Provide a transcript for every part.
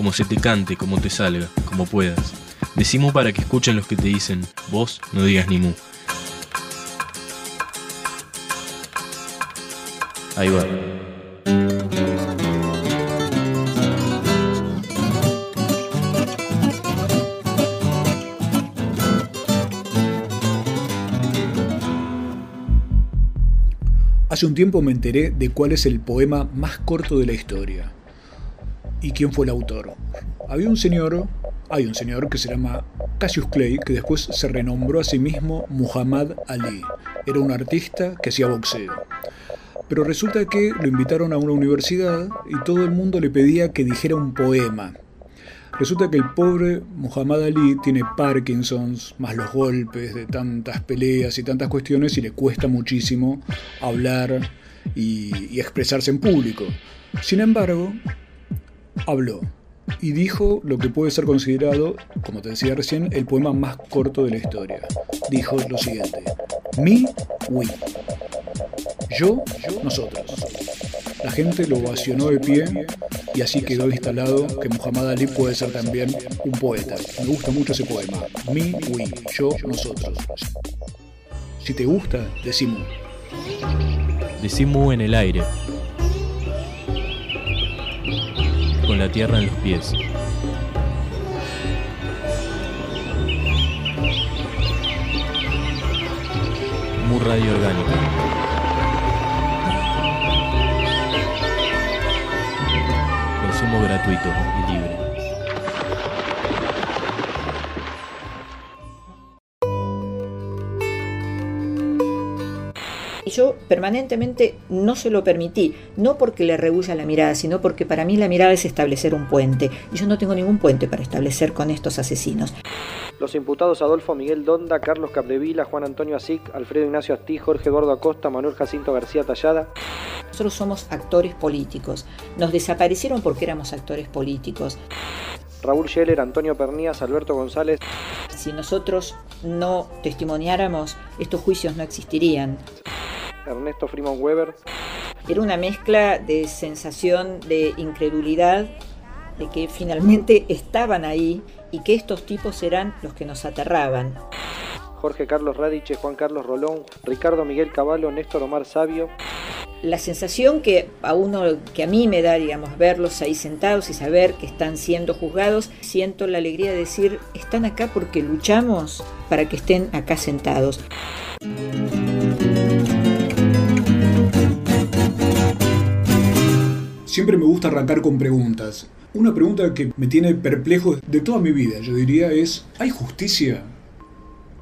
como se te cante, como te salga, como puedas. Decimu para que escuchen los que te dicen, vos no digas ni mu. Ahí va. Hace un tiempo me enteré de cuál es el poema más corto de la historia y quién fue el autor. Había un señor, hay un señor que se llama Cassius Clay, que después se renombró a sí mismo Muhammad Ali. Era un artista que hacía boxeo. Pero resulta que lo invitaron a una universidad y todo el mundo le pedía que dijera un poema. Resulta que el pobre Muhammad Ali tiene Parkinson's, más los golpes de tantas peleas y tantas cuestiones, y le cuesta muchísimo hablar y, y expresarse en público. Sin embargo, habló y dijo lo que puede ser considerado, como te decía recién, el poema más corto de la historia. Dijo lo siguiente: Mi, we. Yo, nosotros. La gente lo ovacionó de pie y así quedó instalado que Muhammad Ali puede ser también un poeta. Me gusta mucho ese poema. Mi, we, yo, nosotros. Si te gusta, decimos. Decimu en el aire. La tierra en los pies. Mu radio orgánica. Consumo gratuito y libre. Yo permanentemente no se lo permití, no porque le rehuya la mirada, sino porque para mí la mirada es establecer un puente. Y yo no tengo ningún puente para establecer con estos asesinos. Los imputados Adolfo Miguel Donda, Carlos Capdevila, Juan Antonio Asic, Alfredo Ignacio Astí, Jorge Eduardo Acosta, Manuel Jacinto García Tallada. Nosotros somos actores políticos. Nos desaparecieron porque éramos actores políticos. Raúl Scheller, Antonio Pernías, Alberto González. Si nosotros no testimoniáramos, estos juicios no existirían. Ernesto Freeman Weber. Era una mezcla de sensación de incredulidad, de que finalmente estaban ahí y que estos tipos eran los que nos aterraban. Jorge Carlos Radiche, Juan Carlos Rolón, Ricardo Miguel Caballo, Néstor Omar Sabio. La sensación que a uno, que a mí me da, digamos, verlos ahí sentados y saber que están siendo juzgados, siento la alegría de decir, están acá porque luchamos para que estén acá sentados. Siempre me gusta arrancar con preguntas. Una pregunta que me tiene perplejo de toda mi vida, yo diría, es, ¿hay justicia?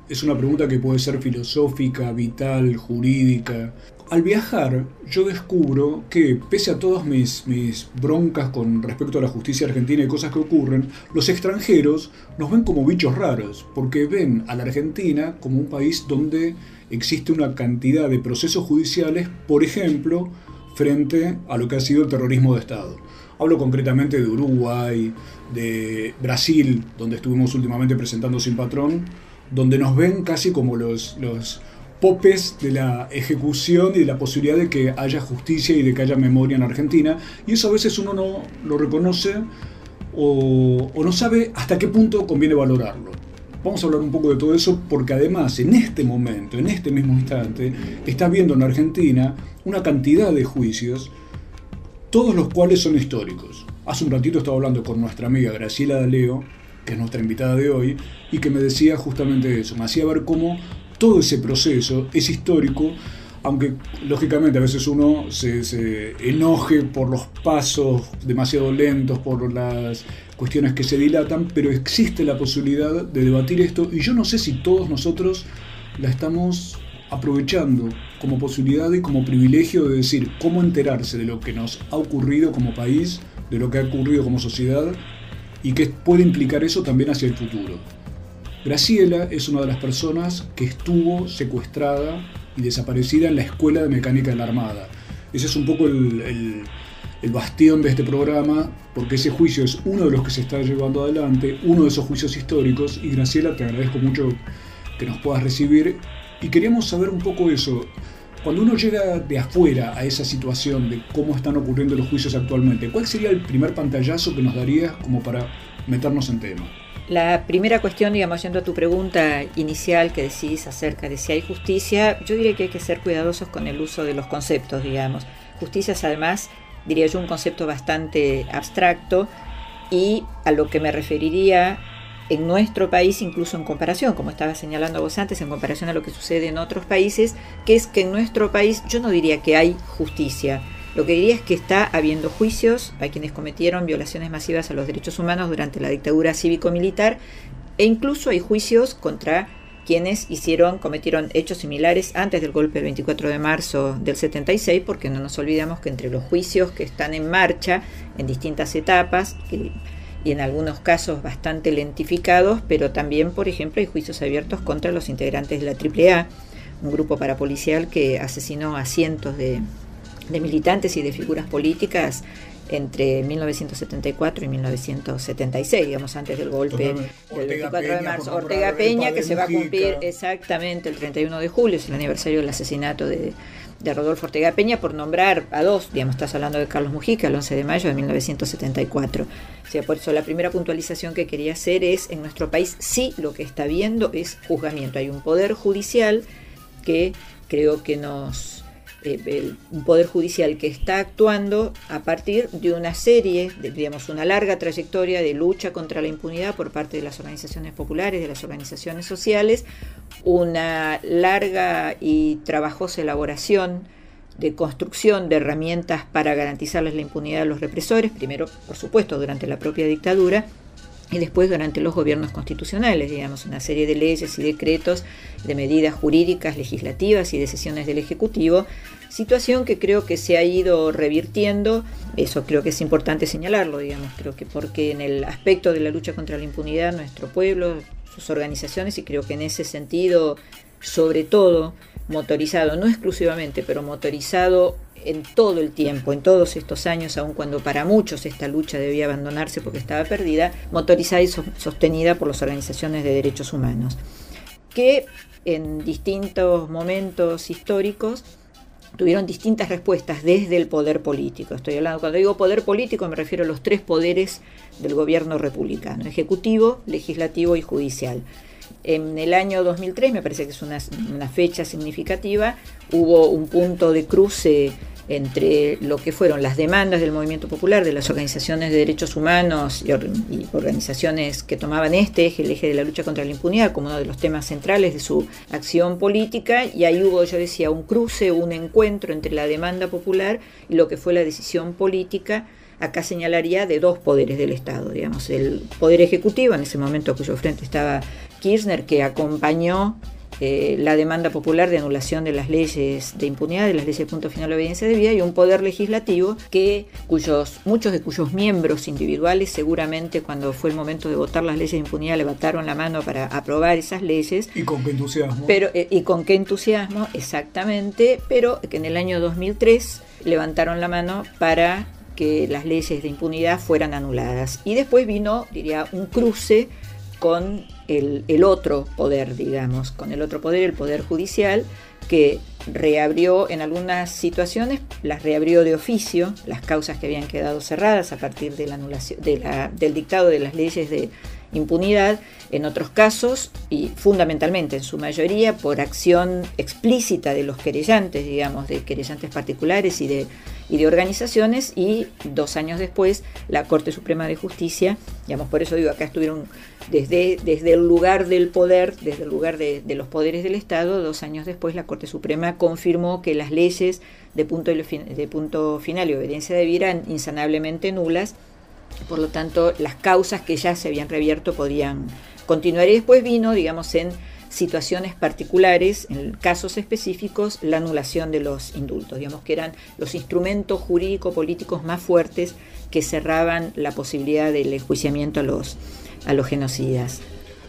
Es una pregunta que puede ser filosófica, vital, jurídica. Al viajar, yo descubro que, pese a todas mis, mis broncas con respecto a la justicia argentina y cosas que ocurren, los extranjeros nos ven como bichos raros, porque ven a la Argentina como un país donde existe una cantidad de procesos judiciales, por ejemplo, frente a lo que ha sido el terrorismo de Estado. Hablo concretamente de Uruguay, de Brasil, donde estuvimos últimamente presentando Sin Patrón, donde nos ven casi como los, los popes de la ejecución y de la posibilidad de que haya justicia y de que haya memoria en Argentina. Y eso a veces uno no lo reconoce o, o no sabe hasta qué punto conviene valorarlo. Vamos a hablar un poco de todo eso porque además en este momento, en este mismo instante, está habiendo en Argentina una cantidad de juicios, todos los cuales son históricos. Hace un ratito estaba hablando con nuestra amiga Graciela D'Aleo, que es nuestra invitada de hoy, y que me decía justamente eso, me hacía ver cómo todo ese proceso es histórico, aunque lógicamente a veces uno se, se, enoje por los pasos demasiado lentos, por las cuestiones que se dilatan, pero existe la posibilidad de debatir esto y yo no sé si todos nosotros la estamos aprovechando como posibilidad y como privilegio de decir cómo enterarse de lo que nos ha ocurrido como país, de lo que ha ocurrido como sociedad y qué puede implicar eso también hacia el futuro. Graciela es una de las personas que estuvo secuestrada y desaparecida en la Escuela de Mecánica de la Armada. Ese es un poco el, el, bastión de este programa, porque ese juicio es uno de los que se está llevando adelante, uno de esos juicios históricos, y Graciela, te agradezco mucho que nos puedas recibir, y queríamos saber un poco eso. Cuando uno llega de afuera a esa situación de cómo están ocurriendo los juicios actualmente, ¿cuál sería el primer pantallazo que nos darías como para meternos en tema? La primera cuestión, digamos, yendo a tu pregunta inicial que decís acerca de si hay justicia, yo diría que hay que ser cuidadosos con el uso de los conceptos, digamos. Justicia es además, diría yo, un concepto bastante abstracto y a lo que me referiría en nuestro país, incluso en comparación, como estaba señalando vos antes, en comparación a lo que sucede en otros países, que es que en nuestro país yo no diría que hay justicia. Lo que diría es que está habiendo juicios a quienes cometieron violaciones masivas a los derechos humanos durante la dictadura cívico-militar e incluso hay juicios contra quienes hicieron, cometieron hechos similares antes del golpe del 24 de marzo del 76, porque no nos olvidamos que entre los juicios que están en marcha en distintas etapas, y en algunos casos bastante lentificados, pero también, por ejemplo, hay juicios abiertos contra los integrantes de la AAA, un grupo parapolicial que asesinó a cientos de, de militantes y de figuras políticas entre 1974 y 1976, digamos, antes del golpe del 24 de marzo. Ortega Peña, que se va a cumplir exactamente el 31 de julio, es el aniversario del asesinato de, de Rodolfo Ortega Peña, por nombrar a dos, digamos, estás hablando de Carlos Mujica, el 11 de mayo de 1974. O sea, por eso la primera puntualización que quería hacer es, en nuestro país sí lo que está viendo es juzgamiento. Hay un poder judicial que creo que nos eh, un poder judicial que está actuando a partir de una serie, de, digamos, una larga trayectoria de lucha contra la impunidad por parte de las organizaciones populares, de las organizaciones sociales, una larga y trabajosa elaboración de construcción de herramientas para garantizarles la impunidad a los represores, primero, por supuesto, durante la propia dictadura, y después durante los gobiernos constitucionales, digamos, una serie de leyes y decretos, de medidas jurídicas, legislativas y decisiones del Ejecutivo, situación que creo que se ha ido revirtiendo, eso creo que es importante señalarlo, digamos, creo que porque en el aspecto de la lucha contra la impunidad, nuestro pueblo, sus organizaciones, y creo que en ese sentido, sobre todo, motorizado, no exclusivamente, pero motorizado en todo el tiempo, en todos estos años, aun cuando para muchos esta lucha debía abandonarse porque estaba perdida, motorizada y sostenida por las organizaciones de derechos humanos, que en distintos momentos históricos tuvieron distintas respuestas desde el poder político. Estoy hablando, cuando digo poder político me refiero a los tres poderes del gobierno republicano, ejecutivo, legislativo y judicial. En el año 2003, me parece que es una, fecha significativa, hubo un punto de cruce entre lo que fueron las demandas del movimiento popular, de las organizaciones de derechos humanos y, organizaciones que tomaban este eje, el eje de la lucha contra la impunidad, como uno de los temas centrales de su acción política, y ahí hubo, yo decía, un cruce, un encuentro entre la demanda popular y lo que fue la decisión política acá señalaría de dos poderes del Estado, digamos, el poder ejecutivo, en ese momento cuyo frente estaba Kirchner, que acompañó eh, la demanda popular de anulación de las leyes de impunidad, de las leyes de punto final de obediencia de vida, y un poder legislativo que cuyos, muchos de cuyos miembros individuales seguramente cuando fue el momento de votar las leyes de impunidad levantaron la mano para aprobar esas leyes. Y con qué entusiasmo. Pero, eh, y con qué entusiasmo, exactamente, pero que en el año 2003 levantaron la mano para que las leyes de impunidad fueran anuladas. Y después vino, diría, un cruce con el, otro poder, digamos, con el otro poder, el poder judicial, que reabrió en algunas situaciones, las reabrió de oficio, las causas que habían quedado cerradas a partir de la anulación, de la, del dictado de las leyes de impunidad, en otros casos, y fundamentalmente en su mayoría, por acción explícita de los querellantes, digamos, de querellantes particulares y de y de organizaciones y dos años después la Corte Suprema de Justicia, digamos, por eso digo, acá estuvieron desde, desde el lugar del poder, desde el lugar de, los poderes del Estado, dos años después la Corte Suprema confirmó que las leyes de punto, de punto final y obediencia de vida eran insanablemente nulas, por lo tanto las causas que ya se habían reabierto podían continuar. Y después vino, digamos, en situaciones particulares, en casos específicos, la anulación de los indultos, digamos que eran los instrumentos jurídico-políticos más fuertes que cerraban la posibilidad del enjuiciamiento a los, a los genocidas.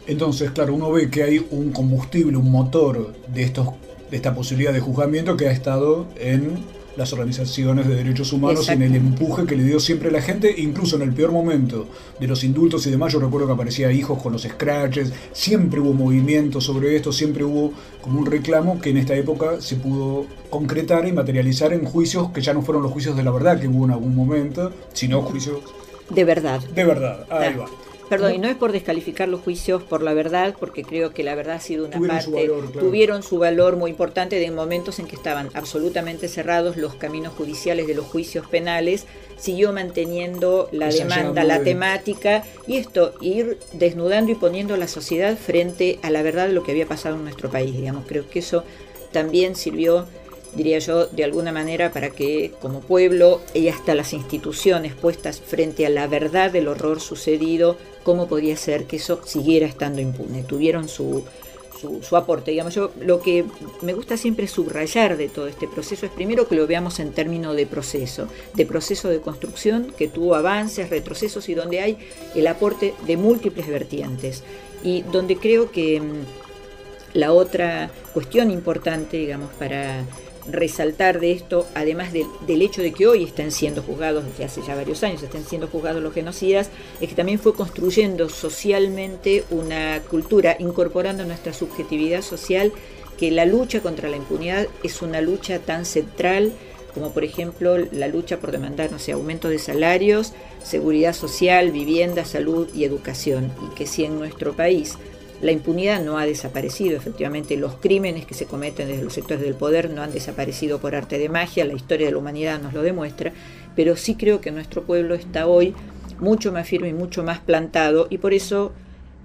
Entonces, claro, uno ve que hay un combustible, un motor de, estos, de esta posibilidad de juzgamiento que ha estado en las organizaciones de derechos humanos en el empuje que le dio siempre la gente, incluso en el peor momento de los indultos y demás. Yo recuerdo que aparecía hijos con los scratches, siempre hubo movimiento sobre esto, siempre hubo como un reclamo que en esta época se pudo concretar y materializar en juicios que ya no fueron los juicios de la verdad que hubo en algún momento, sino juicios de verdad. De verdad, ahí va. Perdón, y no es por descalificar los juicios por la verdad, porque creo que la verdad ha sido una parte, tuvieron su valor muy importante de momentos en que estaban absolutamente cerrados los caminos judiciales de los juicios penales, siguió manteniendo la demanda, la temática, y esto, ir desnudando y poniendo a la sociedad frente a la verdad de lo que había pasado en nuestro país, digamos, creo que eso también sirvió diría yo, de alguna manera para que como pueblo y hasta las instituciones puestas frente a la verdad del horror sucedido cómo podía ser que eso siguiera estando impune. Tuvieron su, su, aporte. Digamos, yo lo que me gusta siempre subrayar de todo este proceso es primero que lo veamos en términos de proceso, de proceso de construcción que tuvo avances, retrocesos y donde hay el aporte de múltiples vertientes. Y donde creo que mm, la otra cuestión importante, digamos, para resaltar de esto, además del hecho de que hoy están siendo juzgados, desde hace ya varios años están siendo juzgados los genocidas, es que también fue construyendo socialmente una cultura, incorporando nuestra subjetividad social, que la lucha contra la impunidad es una lucha tan central como por ejemplo la lucha por demandar, no sé, aumento de salarios, seguridad social, vivienda, salud y educación, y que si en nuestro país la impunidad no ha desaparecido, efectivamente los crímenes que se cometen desde los sectores del poder no han desaparecido por arte de magia, la historia de la humanidad nos lo demuestra, pero sí creo que nuestro pueblo está hoy mucho más firme y mucho más plantado y por eso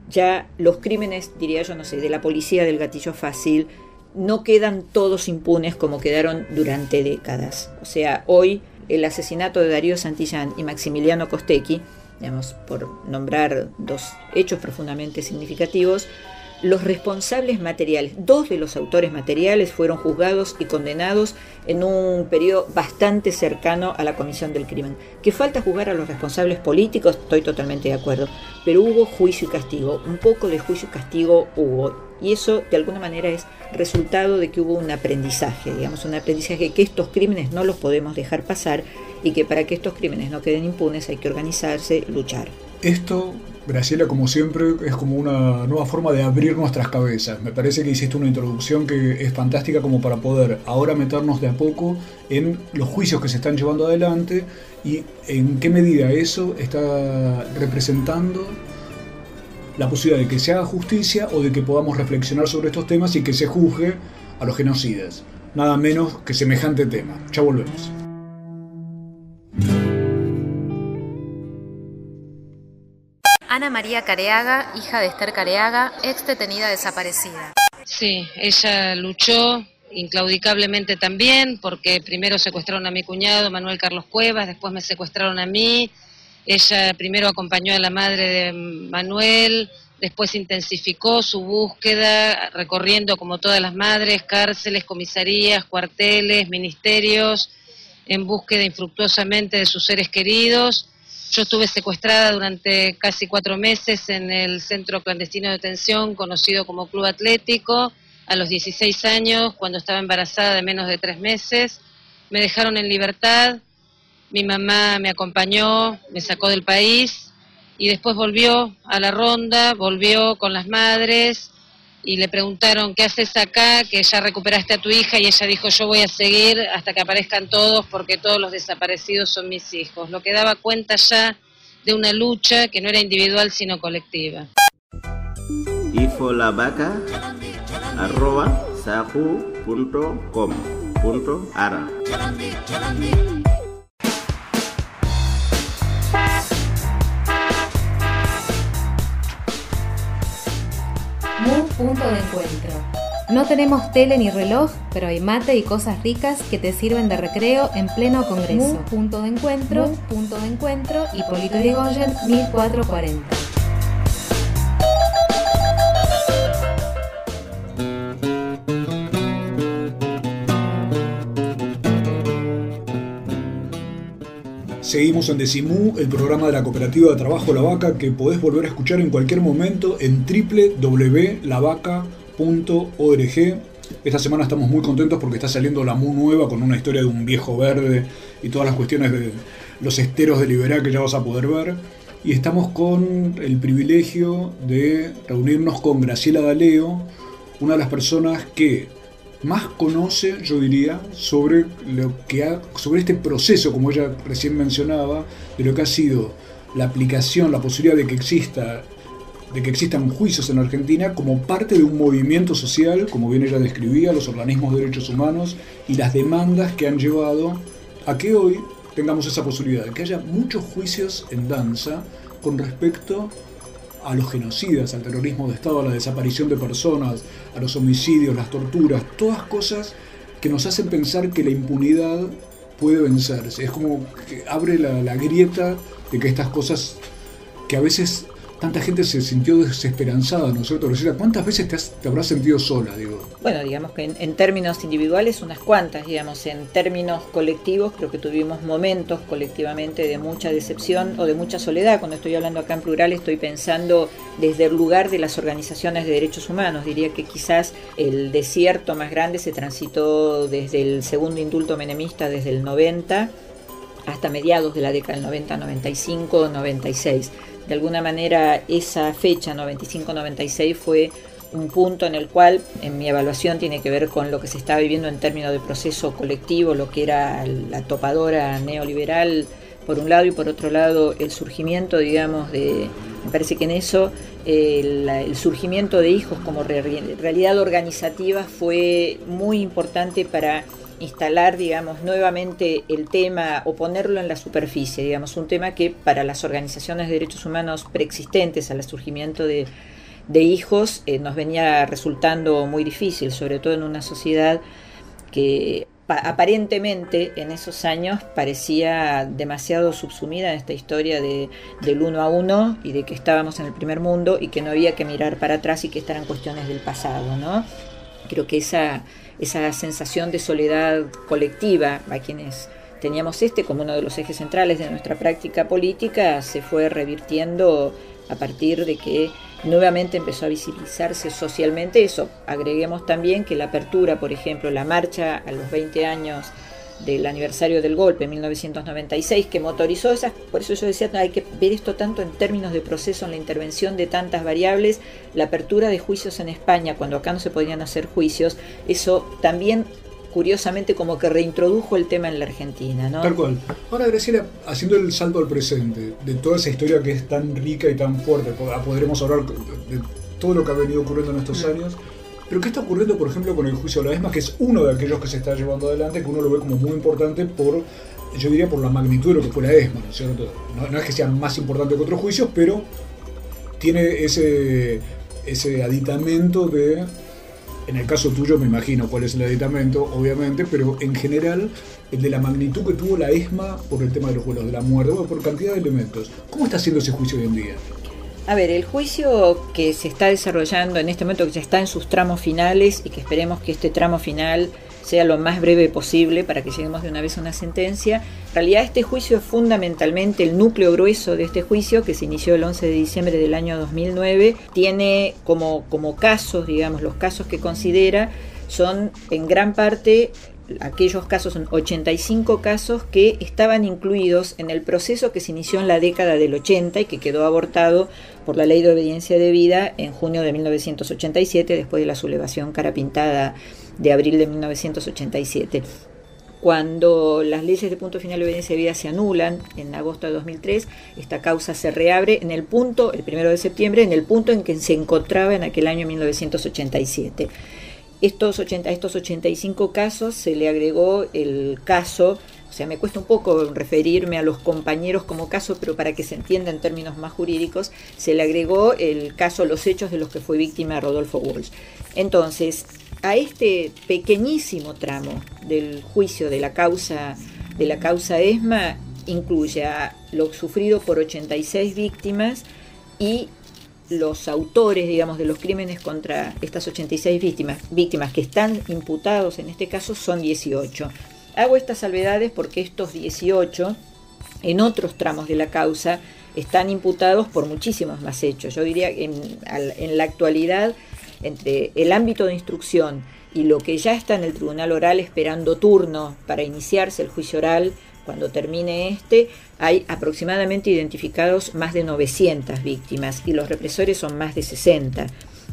ya los crímenes, diría yo, no sé, de la policía del gatillo fácil, no quedan todos impunes como quedaron durante décadas. O sea, hoy el asesinato de Darío Santillán y Maximiliano Costecchi digamos, por nombrar dos hechos profundamente significativos, los responsables materiales, dos de los autores materiales fueron juzgados y condenados en un periodo bastante cercano a la comisión del crimen. Que falta juzgar a los responsables políticos, estoy totalmente de acuerdo, pero hubo juicio y castigo, un poco de juicio y castigo hubo, y eso de alguna manera es resultado de que hubo un aprendizaje, digamos, un aprendizaje que estos crímenes no los podemos dejar pasar y que para que estos crímenes no queden impunes hay que organizarse, luchar. Esto, Graciela, como siempre, es como una nueva forma de abrir nuestras cabezas. Me parece que hiciste una introducción que es fantástica como para poder ahora meternos de a poco en los juicios que se están llevando adelante y en qué medida eso está representando la posibilidad de que se haga justicia o de que podamos reflexionar sobre estos temas y que se juzgue a los genocidas. Nada menos que semejante tema. Ya volvemos. Ana María Careaga, hija de Esther Careaga, ex detenida desaparecida. Sí, ella luchó inclaudicablemente también, porque primero secuestraron a mi cuñado Manuel Carlos Cuevas, después me secuestraron a mí, ella primero acompañó a la madre de Manuel, después intensificó su búsqueda, recorriendo como todas las madres, cárceles, comisarías, cuarteles, ministerios, en búsqueda infructuosamente de sus seres queridos yo estuve secuestrada durante casi cuatro meses en el centro clandestino de detención conocido como Club Atlético a los 16 años, cuando estaba embarazada de menos de tres meses. Me dejaron en libertad, mi mamá me acompañó, me sacó del país y después volvió a la ronda, volvió con las madres y le preguntaron, ¿qué haces acá? Que ya recuperaste a tu hija y ella dijo, yo voy a seguir hasta que aparezcan todos porque todos los desaparecidos son mis hijos. Lo que daba cuenta ya de una lucha que no era individual sino colectiva. Punto de encuentro. No tenemos tele ni reloj, pero hay mate y cosas ricas que te sirven de recreo en pleno congreso. punto de encuentro, punto de encuentro y Polito Yrigoyen 1440. Seguimos en Decimú, el programa de la Cooperativa de Trabajo La Vaca que podés volver a escuchar en cualquier momento en www.lavaca.org. Esta semana estamos muy contentos porque está saliendo la MU nueva con una historia de un viejo verde y todas las cuestiones de los esteros de Liberá que ya vas a poder ver. Y estamos con el privilegio de reunirnos con Graciela Daleo, una de las personas que más conoce, yo diría, sobre lo que ha, sobre este proceso, como ella recién mencionaba, de lo que ha sido la aplicación, la posibilidad de que exista de que existan juicios en Argentina como parte de un movimiento social, como bien ella describía, los organismos de derechos humanos y las demandas que han llevado a que hoy tengamos esa posibilidad, que haya muchos juicios en danza con respecto a los genocidas, al terrorismo de Estado, a la desaparición de personas, a los homicidios, las torturas, todas cosas que nos hacen pensar que la impunidad puede vencerse. Es como que abre la, la grieta de que estas cosas que a veces tanta gente se sintió desesperanzada, ¿no es cierto? ¿Cuántas veces te, te, habrás sentido sola, digo? Bueno, digamos que en, en, términos individuales unas cuantas, digamos, en términos colectivos creo que tuvimos momentos colectivamente de mucha decepción o de mucha soledad. Cuando estoy hablando acá en plural estoy pensando desde el lugar de las organizaciones de derechos humanos. Diría que quizás el desierto más grande se transitó desde el segundo indulto menemista, desde el 90 hasta mediados de la década del 90, 95, 96 de alguna manera esa fecha 95-96 fue un punto en el cual en mi evaluación tiene que ver con lo que se estaba viviendo en términos de proceso colectivo, lo que era la topadora neoliberal por un lado y por otro lado el surgimiento, digamos, de, me parece que en eso el, el surgimiento de hijos como realidad organizativa fue muy importante para instalar, digamos, nuevamente el tema o ponerlo en la superficie, digamos, un tema que para las organizaciones de derechos humanos preexistentes al surgimiento de, de hijos eh, nos venía resultando muy difícil, sobre todo en una sociedad que aparentemente en esos años parecía demasiado subsumida en esta historia de, del uno a uno y de que estábamos en el primer mundo y que no había que mirar para atrás y que estaban cuestiones del pasado, ¿no? Creo que esa esa sensación de soledad colectiva a quienes teníamos este como uno de los ejes centrales de nuestra práctica política se fue revirtiendo a partir de que nuevamente empezó a visibilizarse socialmente eso. Agreguemos también que la apertura, por ejemplo, la marcha a los 20 años del aniversario del golpe en 1996 que motorizó esas, por eso yo decía, hay que ver esto tanto en términos de proceso, en la intervención de tantas variables, la apertura de juicios en España, cuando acá no se podían hacer juicios, eso también curiosamente como que reintrodujo el tema en la Argentina. ¿no? Tal cual. Ahora, Graciela, haciendo el salto al presente, de toda esa historia que es tan rica y tan fuerte, podremos hablar de todo lo que ha venido ocurriendo en estos años, pero ¿qué está ocurriendo, por ejemplo, con el juicio de la ESMA, que es uno de aquellos que se está llevando adelante, que uno lo ve como muy importante por, yo diría, por la magnitud de lo que fue la ESMA, ¿no es cierto? No, es que sea más importante que otros juicios, pero tiene ese, ese aditamento de, en el caso tuyo me imagino cuál es el aditamento, obviamente, pero en general el de la magnitud que tuvo la ESMA por el tema de los vuelos de la muerte, por cantidad de elementos. ¿Cómo está haciendo ese juicio hoy en día? A ver, el juicio que se está desarrollando en este momento, que ya está en sus tramos finales y que esperemos que este tramo final sea lo más breve posible para que lleguemos de una vez a una sentencia. En realidad este juicio es fundamentalmente el núcleo grueso de este juicio que se inició el 11 de diciembre del año 2009. Tiene como, como casos, digamos, los casos que considera son en gran parte aquellos casos son 85 casos que estaban incluidos en el proceso que se inició en la década del 80 y que quedó abortado por la ley de obediencia de vida en junio de 1987 después de la sublevación carapintada de abril de 1987 cuando las leyes de punto final de obediencia de vida se anulan en agosto de 2003, esta causa se reabre en el punto, el primero de septiembre, en el punto en que se encontraba en aquel año 1987. Estos 80, a estos 85 casos se le agregó el caso, sea, me cuesta un poco referirme a los compañeros como caso, pero para que se entienda en términos más jurídicos, se le agregó el caso, los hechos de los que fue víctima Rodolfo Walsh. Entonces, a este pequeñísimo tramo del juicio de la causa, de la causa ESMA incluye a lo sufrido por 86 víctimas y los autores, digamos, de los crímenes contra estas 86 víctimas, víctimas que están imputados en este caso son 18. Hago estas salvedades porque estos 18 en otros tramos de la causa están imputados por muchísimos más hechos. Yo diría que en, en la actualidad, entre el ámbito de instrucción y lo que ya está en el tribunal oral esperando turno para iniciarse el juicio oral, cuando termine este, hay aproximadamente identificados más de 900 víctimas y los represores son más de 60.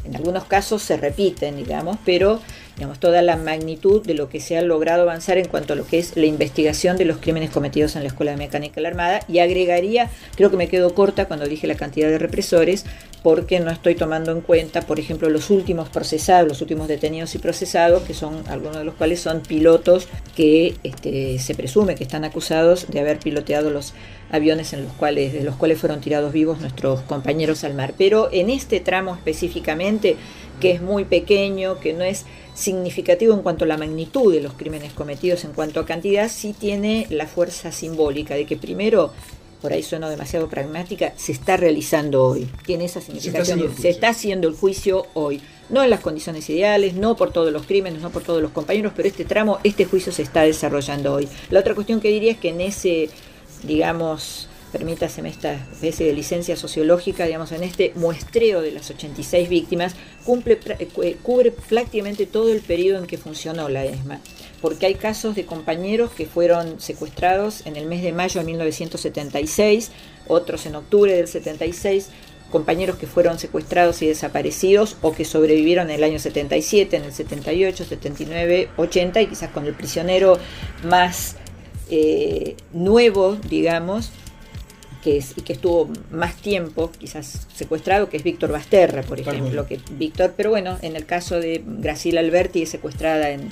En algunos casos se repiten, digamos, pero digamos, toda la magnitud de lo que se ha logrado avanzar en cuanto a lo que es la investigación de los crímenes cometidos en la Escuela de Mecánica de la Armada. Y agregaría, creo que me quedo corta cuando dije la cantidad de represores, porque no estoy tomando en cuenta, por ejemplo, los últimos procesados, los últimos detenidos y procesados, que son algunos de los cuales son pilotos que este, se presume que están acusados de haber piloteado los aviones en los cuales, de los cuales fueron tirados vivos nuestros compañeros al mar. Pero en este tramo específicamente, que es muy pequeño, que no es significativo en cuanto a la magnitud de los crímenes cometidos, en cuanto a cantidad, sí tiene la fuerza simbólica de que primero por ahí suena demasiado pragmática, se está realizando hoy. Tiene esa significación. Se está, haciendo el juicio hoy. No en las condiciones ideales, no por todos los crímenes, no por todos los compañeros, pero este tramo, este juicio se está desarrollando hoy. La otra cuestión que diría es que en ese, digamos, permítaseme esta especie de licencia sociológica, digamos, en este muestreo de las 86 víctimas, cumple, eh, cubre prácticamente todo el periodo en que funcionó la ESMA, porque hay casos de compañeros que fueron secuestrados en el mes de mayo de 1976, otros en octubre del 76, compañeros que fueron secuestrados y desaparecidos o que sobrevivieron en el año 77, en el 78, 79, 80 y quizás con el prisionero más eh, nuevo, digamos, que, es, y que estuvo más tiempo quizás secuestrado, que es Víctor Basterra, por ejemplo, que Víctor, pero bueno, en el caso de Graciela Alberti es secuestrada en,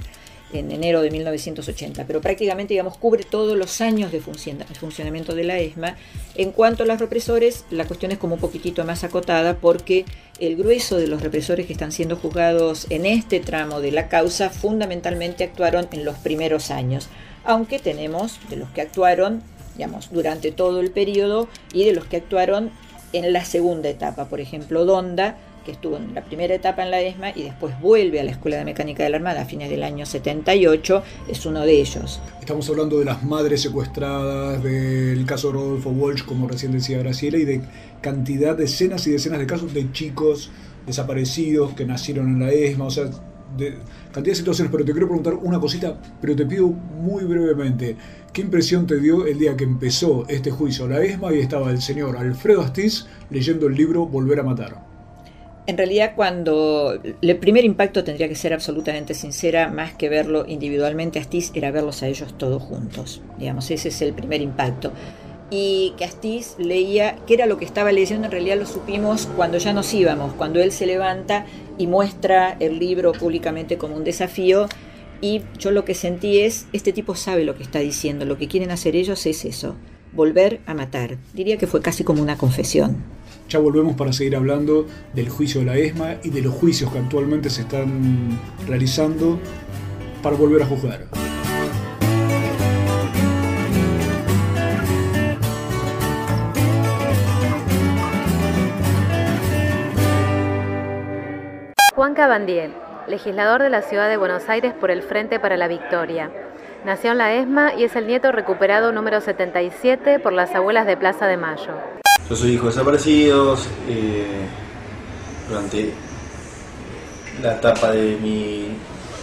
en enero de 1980, pero prácticamente digamos cubre todos los años de funcionamiento de la ESMA. En cuanto a los represores, la cuestión es como un poquitito más acotada porque el grueso de los represores que están siendo juzgados en este tramo de la causa fundamentalmente actuaron en los primeros años, aunque tenemos de los que actuaron digamos, durante todo el periodo y de los que actuaron en la segunda etapa. Por ejemplo, Donda, que estuvo en la primera etapa en la ESMA y después vuelve a la Escuela de Mecánica de la Armada a fines del año 78, es uno de ellos. Estamos hablando de las madres secuestradas, del caso Rodolfo Walsh, como recién decía Graciela, y de cantidad, decenas y decenas de casos de chicos desaparecidos que nacieron en la ESMA, o sea, de cantidad de situaciones, pero te quiero preguntar una cosita, pero te pido muy brevemente, ¿qué impresión te dio el día que empezó este juicio la ESMA y estaba el señor Alfredo Astiz leyendo el libro Volver a Matar? En realidad, cuando el primer impacto tendría que ser absolutamente sincera, más que verlo individualmente a Astiz, era verlos a ellos todos juntos. Digamos, ese es el primer impacto y que Astiz leía, que era lo que estaba leyendo, en realidad lo supimos cuando ya nos íbamos, cuando él se levanta y muestra el libro públicamente como un desafío. Y yo lo que sentí es, este tipo sabe lo que está diciendo, lo que quieren hacer ellos es eso, volver a matar. Diría que fue casi como una confesión. Ya volvemos para seguir hablando del juicio de la ESMA y de los juicios que actualmente se están realizando para volver a juzgar. Juan Cabandier, legislador de la ciudad de Buenos Aires por el Frente para la Victoria. Nació en la ESMA y es el nieto recuperado número 77 por las abuelas de Plaza de Mayo. Yo soy hijo de desaparecidos. Eh, durante la etapa de mi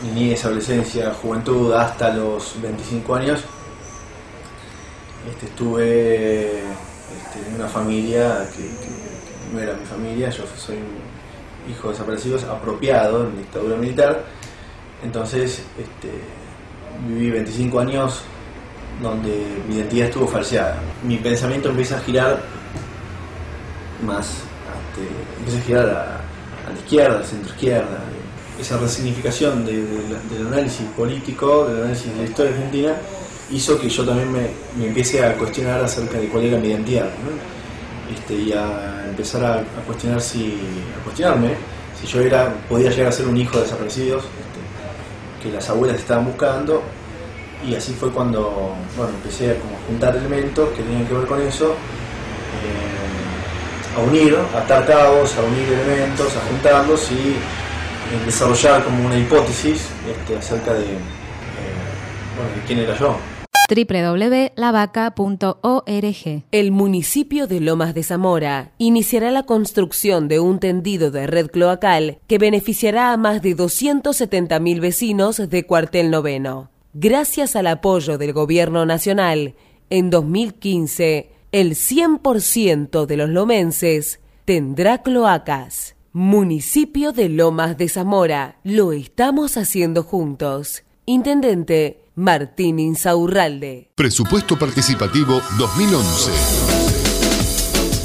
niñez, adolescencia, juventud, hasta los 25 años, este, estuve este, en una familia que, no era mi familia, yo soy hijos desaparecidos apropiado en dictadura militar. Entonces este, viví 25 años donde mi identidad estuvo falseada. Mi pensamiento empieza a girar más, este, empieza a girar a, la izquierda, a la izquierda. Esa resignificación del análisis político, del análisis de la historia argentina, hizo que yo también me, me empiece a cuestionar acerca de cuál era mi identidad. Este, y a empezar a, cuestionar si, a cuestionarme si yo era, podía llegar a ser un hijo de desaparecidos, que las abuelas estaban buscando, y así fue cuando bueno, empecé a juntar elementos que tenían que ver con eso, eh, a unir, a atar cabos, a unir elementos, a juntarlos y eh, desarrollar como una hipótesis este, acerca de, eh, de quién era yo. www.lavaca.org. El municipio de Lomas de Zamora iniciará la construcción de un tendido de red cloacal que beneficiará a más de 270.000 vecinos de Cuartel Noveno. Gracias al apoyo del Gobierno Nacional, en 2015, el 100% de los lomenses tendrá cloacas. Municipio de Lomas de Zamora, lo estamos haciendo juntos. Intendente Martín Insaurralde. Presupuesto Participativo 2011.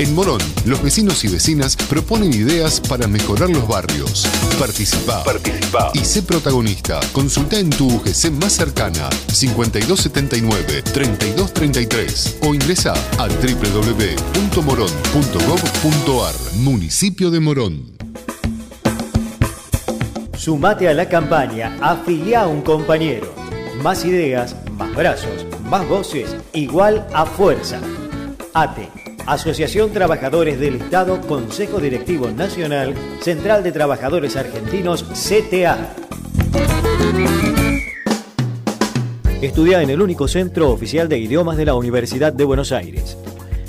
En Morón, los vecinos y vecinas proponen ideas para mejorar los barrios. Participa. Participa. Y sé protagonista. Consulta en tu UGC más cercana 5279-3233 o ingresa a www.morón.gov.ar Municipio de Morón. Sumate a la campaña, afilia a un compañero. Más ideas, más brazos, más voces, igual a fuerza. ATE, Asociación Trabajadores del Estado, Consejo Directivo Nacional, Central de Trabajadores Argentinos, CTA. Estudia en el único centro oficial de idiomas de la Universidad de Buenos Aires.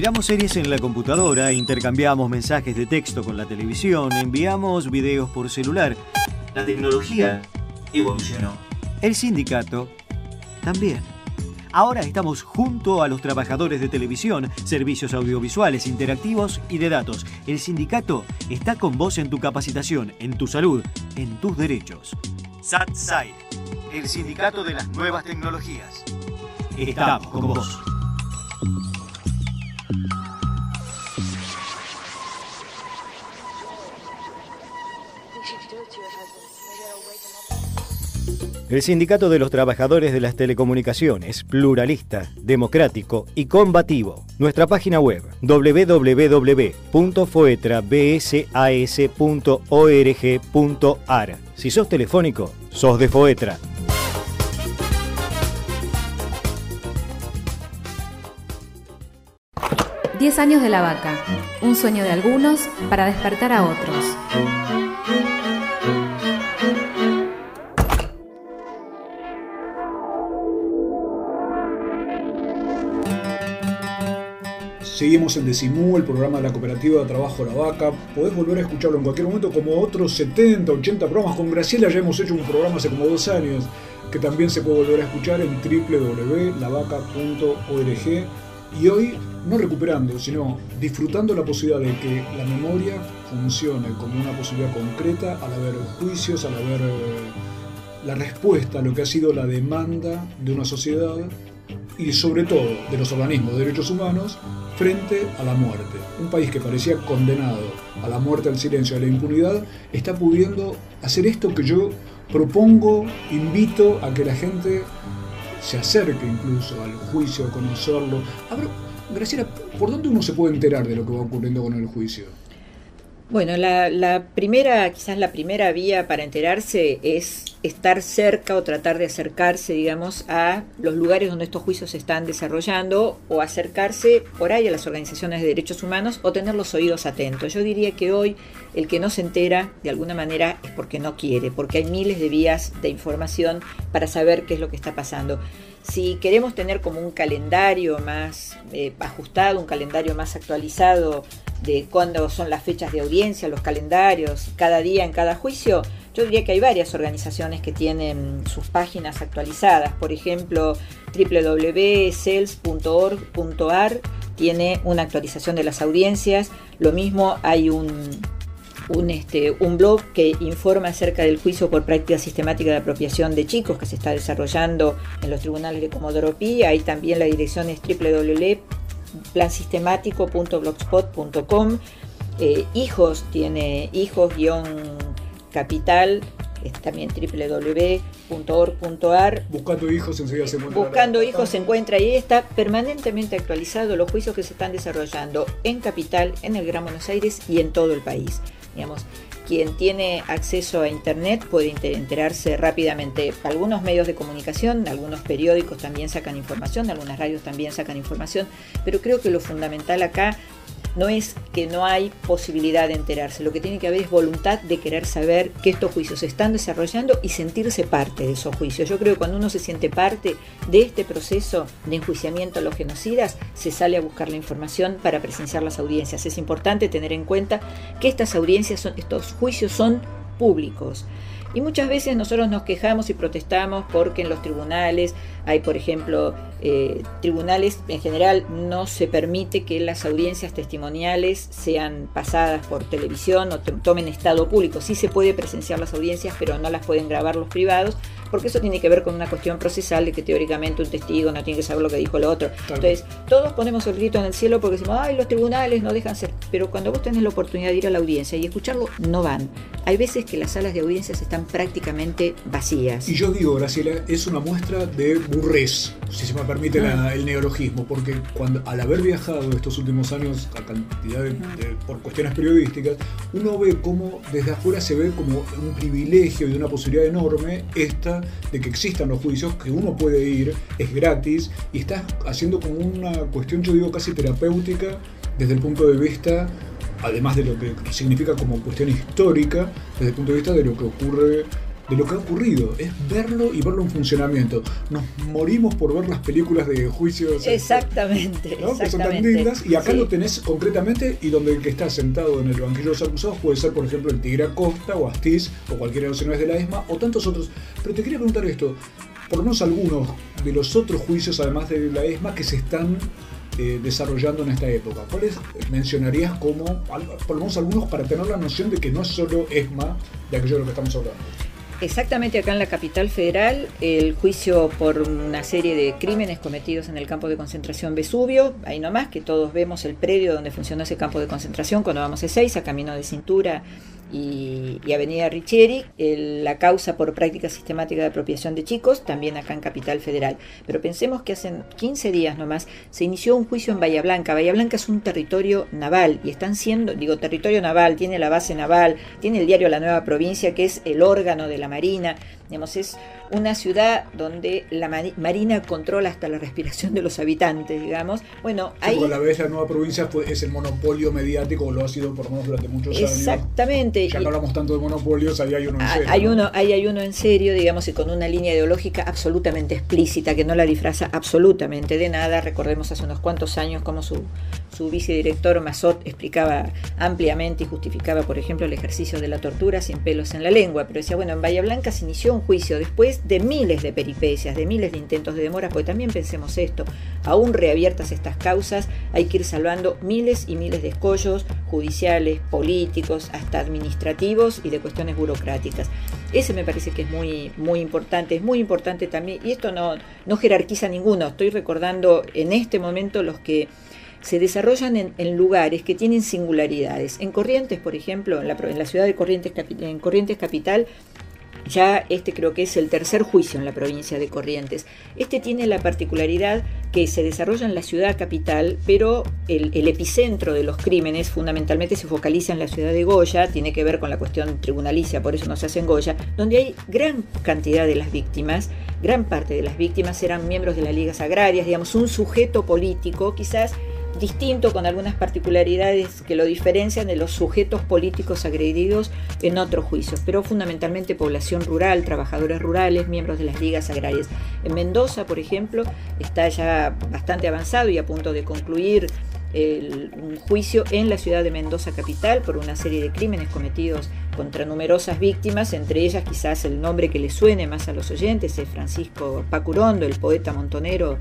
Miramos series en la computadora, intercambiamos mensajes de texto con la televisión, enviamos videos por celular. La tecnología evolucionó. El sindicato también. Ahora estamos junto a los trabajadores de televisión, servicios audiovisuales, interactivos y de datos. El sindicato está con vos en tu capacitación, en tu salud, en tus derechos. SATSAI, el sindicato de las nuevas tecnologías. Estamos con vos. El Sindicato de los Trabajadores de las Telecomunicaciones, pluralista, democrático y combativo. Nuestra página web www.foetrabsas.org.ar. Si sos telefónico, sos de Foetra. Diez años de la vaca, un sueño de algunos para despertar a otros. Seguimos en Decimú, el programa de la Cooperativa de Trabajo La Vaca. Podés volver a escucharlo en cualquier momento, como otros 70, 80 programas. Con Graciela ya hemos hecho un programa hace como dos años, que también se puede volver a escuchar en www.lavaca.org. Y hoy, no recuperando, sino disfrutando la posibilidad de que la memoria funcione como una posibilidad concreta al haber juicios, al haber eh, la respuesta a lo que ha sido la demanda de una sociedad y sobre todo de los organismos de derechos humanos frente a la muerte. Un país que parecía condenado a la muerte, al silencio, a la impunidad, está pudiendo hacer esto que yo propongo, invito a que la gente se acerque incluso al juicio, a conocerlo. Graciela, ¿por dónde uno se puede enterar de lo que va ocurriendo con el juicio? Bueno, la, primera, quizás la primera vía para enterarse es estar cerca o tratar de acercarse, digamos, a los lugares donde estos juicios se están desarrollando o acercarse por ahí a las organizaciones de derechos humanos o tener los oídos atentos. Yo diría que hoy el que no se entera de alguna manera es porque no quiere, porque hay miles de vías de información para saber qué es lo que está pasando. Si queremos tener como un calendario más eh, ajustado, un calendario más actualizado de cuándo son las fechas de audiencia, los calendarios, cada día en cada juicio, yo diría que hay varias organizaciones que tienen sus páginas actualizadas. Por ejemplo, www.cels.org.ar tiene una actualización de las audiencias. Lo mismo hay un, un, este, un blog que informa acerca del juicio por práctica sistemática de apropiación de chicos que se está desarrollando en los tribunales de Comodoro Pi. Ahí también la dirección es www.plansistemático.blogspot.com. Eh, hijos tiene hijos guion capital es también www.org.ar. Buscando hijos enseguida se encuentra. Buscando hijos se encuentra y está permanentemente actualizado los juicios que se están desarrollando en Capital, en el Gran Buenos Aires y en todo el país. Digamos, quien tiene acceso a Internet puede enterarse rápidamente. Algunos medios de comunicación, algunos periódicos también sacan información, algunas radios también sacan información, pero creo que lo fundamental acá no es que no hay posibilidad de enterarse, lo que tiene que haber es voluntad de querer saber que estos juicios se están desarrollando y sentirse parte de esos juicios. Yo creo que cuando uno se siente parte de este proceso de enjuiciamiento a los genocidas, se sale a buscar la información para presenciar las audiencias. Es importante tener en cuenta que estas audiencias, son, estos juicios son públicos. Y muchas veces nosotros nos quejamos y protestamos porque en los tribunales hay, por ejemplo, eh, tribunales en general no se permite que las audiencias testimoniales sean pasadas por televisión o tomen estado público. Sí se puede presenciar las audiencias, pero no las pueden grabar los privados porque eso tiene que ver con una cuestión procesal de que teóricamente un testigo no tiene que saber lo que dijo el otro. Entonces, todos ponemos el grito en el cielo porque decimos, ay, los tribunales no dejan ser. Pero cuando vos tenés la oportunidad de ir a la audiencia y escucharlo, no van. Hay veces que las salas de audiencias están prácticamente vacías. Y yo digo, Graciela, es una muestra de burrés, si se me permite ah. el neologismo, porque cuando al haber viajado estos últimos años a cantidad de, por cuestiones periodísticas, uno ve cómo desde afuera se ve como un privilegio y una posibilidad enorme esta de que existan los juicios, que uno puede ir, es gratis y está haciendo como una cuestión, yo digo, casi terapéutica desde el punto de vista, además de lo que significa como cuestión histórica, desde el punto de vista de lo que ocurre de lo que ha ocurrido, es verlo y verlo en funcionamiento. Nos morimos por ver las películas de juicios. Exactamente. Que son tan lindas. Y acá lo tenés concretamente y donde el que está sentado en el banquillo de los acusados puede ser, por ejemplo, el Tigre Acosta o Astiz o cualquiera de los señores de la ESMA o tantos otros. Pero te quería preguntar esto, por lo menos algunos de los otros juicios, además de la ESMA, que se están eh, desarrollando en esta época? ¿Cuáles mencionarías como, por lo menos algunos, para tener la noción de que no es solo ESMA de aquello de lo que estamos hablando? Exactamente acá en la capital federal, el juicio por una serie de crímenes cometidos en el campo de concentración Vesubio, ahí nomás que todos vemos el predio donde funcionó ese campo de concentración cuando vamos a a camino de cintura y, Avenida Richieri, la causa por práctica sistemática de apropiación de chicos, también acá en Capital Federal. Pero pensemos que hace 15 días nomás se inició un juicio en Bahía Blanca. Bahía Blanca es un territorio naval y están siendo, digo, territorio naval, tiene la base naval, tiene el diario La Nueva Provincia, que es el órgano de la Marina. Digamos, es una ciudad donde la Marina controla hasta la respiración de los habitantes, digamos. Bueno, ahí... a la vez la nueva provincia es el monopolio mediático, lo ha sido por lo menos durante muchos años. Exactamente. Ya que hablamos tanto de monopolios, ahí hay uno en ah, serio. Hay, uno, ahí hay uno en serio, digamos, y con una línea ideológica absolutamente explícita, que no la disfraza absolutamente de nada. Recordemos hace unos cuantos años cómo su, su vicedirector Mazot explicaba ampliamente y justificaba, por ejemplo, el ejercicio de la tortura sin pelos en la lengua. Pero decía, bueno, en Bahía Blanca se inició un juicio después de miles de peripecias, de miles de intentos de demora, porque también pensemos esto, aún reabiertas estas causas, hay que ir salvando miles y miles de escollos judiciales, políticos, hasta administrativos y de cuestiones burocráticas. Ese me parece que es muy, muy importante, es muy importante también, y esto no, no jerarquiza ninguno, estoy recordando en este momento los que se desarrollan en, lugares que tienen singularidades. En Corrientes, por ejemplo, en la, en la ciudad de Corrientes, en Corrientes Capital, ya este creo que es el tercer juicio en la provincia de Corrientes. Este tiene la particularidad que se desarrolla en la ciudad capital, pero el, epicentro de los crímenes fundamentalmente se focaliza en la ciudad de Goya, tiene que ver con la cuestión tribunalicia, por eso no se hace en Goya, donde hay gran cantidad de las víctimas, gran parte de las víctimas eran miembros de las ligas agrarias, digamos, un sujeto político, quizás distinto con algunas particularidades que lo diferencian de los sujetos políticos agredidos en otros juicios, pero fundamentalmente población rural, trabajadores rurales, miembros de las ligas agrarias. En Mendoza, por ejemplo, está ya bastante avanzado y a punto de concluir el, un juicio en la ciudad de Mendoza capital por una serie de crímenes cometidos contra numerosas víctimas, entre ellas quizás el nombre que le suene más a los oyentes es Francisco Pacurondo, el poeta montonero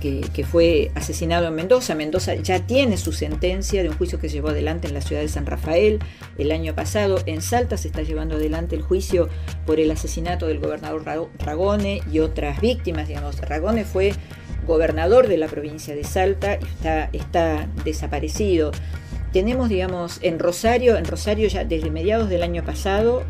que, fue asesinado en Mendoza. Mendoza ya tiene su sentencia de un juicio que se llevó adelante en la ciudad de San Rafael el año pasado. En Salta se está llevando adelante el juicio por el asesinato del gobernador Ragone y otras víctimas. Digamos, Ragone fue gobernador de la provincia de Salta y está, está desaparecido. Tenemos, digamos, en Rosario, en Rosario ya desde mediados del año pasado,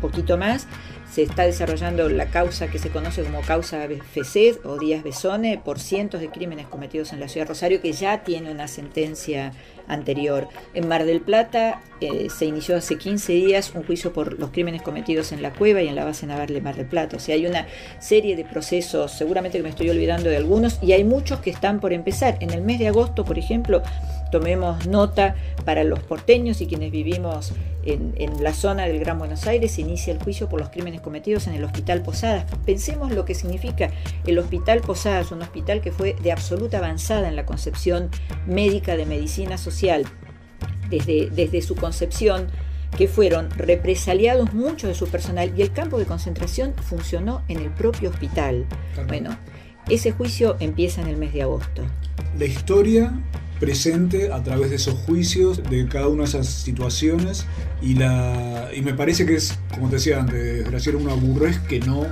poquito más. Se está desarrollando la causa que se conoce como causa FECED o Díaz Besone por cientos de crímenes cometidos en la ciudad de Rosario que ya tiene una sentencia anterior. En Mar del Plata eh, se inició hace 15 días un juicio por los crímenes cometidos en la cueva y en la base naval de Mar del Plata. O sea, hay una serie de procesos, seguramente que me estoy olvidando de algunos, y hay muchos que están por empezar. En el mes de agosto, por ejemplo, tomemos nota para los porteños y quienes vivimos en, la zona del Gran Buenos Aires, se inicia el juicio por los crímenes cometidos en el Hospital Posadas. Pensemos lo que significa el Hospital Posadas, un hospital que fue de absoluta avanzada en la concepción médica de medicina social desde, desde su concepción que fueron represaliados muchos de su personal y el campo de concentración funcionó en el propio hospital. Bueno, ese juicio empieza en el mes de agosto. La historia presente a través de esos juicios de cada una de esas situaciones y, la, y me parece que es, como te decía antes, Graciela, una burrez que no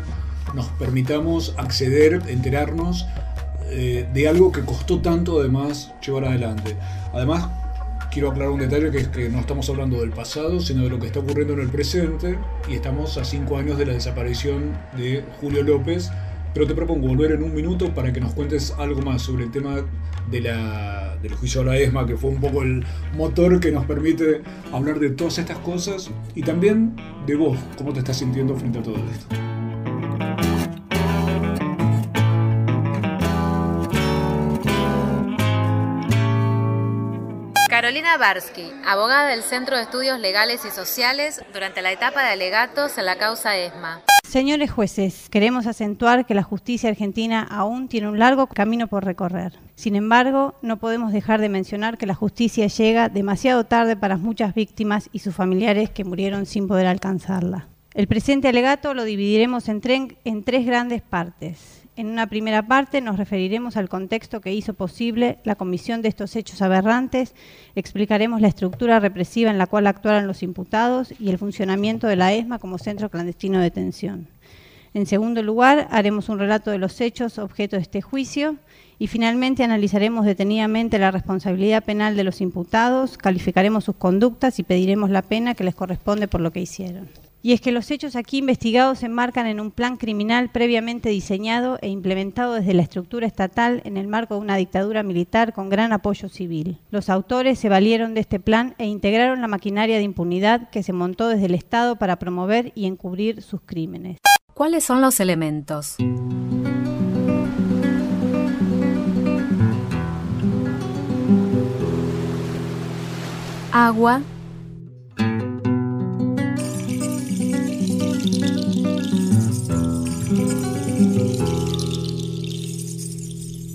nos permitamos acceder, enterarnos eh, de algo que costó tanto además llevar adelante. Además, quiero aclarar un detalle que es que no estamos hablando del pasado, sino de lo que está ocurriendo en el presente y estamos a cinco años de la desaparición de Julio López, pero te propongo volver en un minuto para que nos cuentes algo más sobre el tema de la, del juicio a la ESMA, que fue un poco el motor que nos permite hablar de todas estas cosas y también de vos, cómo te estás sintiendo frente a todo esto. Carolina Barsky, abogada del Centro de Estudios Legales y Sociales durante la etapa de alegatos en la causa ESMA. Señores jueces, queremos acentuar que la justicia argentina aún tiene un largo camino por recorrer. Sin embargo, no podemos dejar de mencionar que la justicia llega demasiado tarde para muchas víctimas y sus familiares que murieron sin poder alcanzarla. El presente alegato lo dividiremos en, en tres grandes partes. En una primera parte nos referiremos al contexto que hizo posible la comisión de estos hechos aberrantes, explicaremos la estructura represiva en la cual actuaron los imputados y el funcionamiento de la ESMA como centro clandestino de detención. En segundo lugar, haremos un relato de los hechos objeto de este juicio y finalmente analizaremos detenidamente la responsabilidad penal de los imputados, calificaremos sus conductas y pediremos la pena que les corresponde por lo que hicieron y es que los hechos aquí investigados se enmarcan en un plan criminal previamente diseñado e implementado desde la estructura estatal en el marco de una dictadura militar con gran apoyo civil. Los autores se valieron de este plan e integraron la maquinaria de impunidad que se montó desde el Estado para promover y encubrir sus crímenes. ¿Cuáles son los elementos? Agua,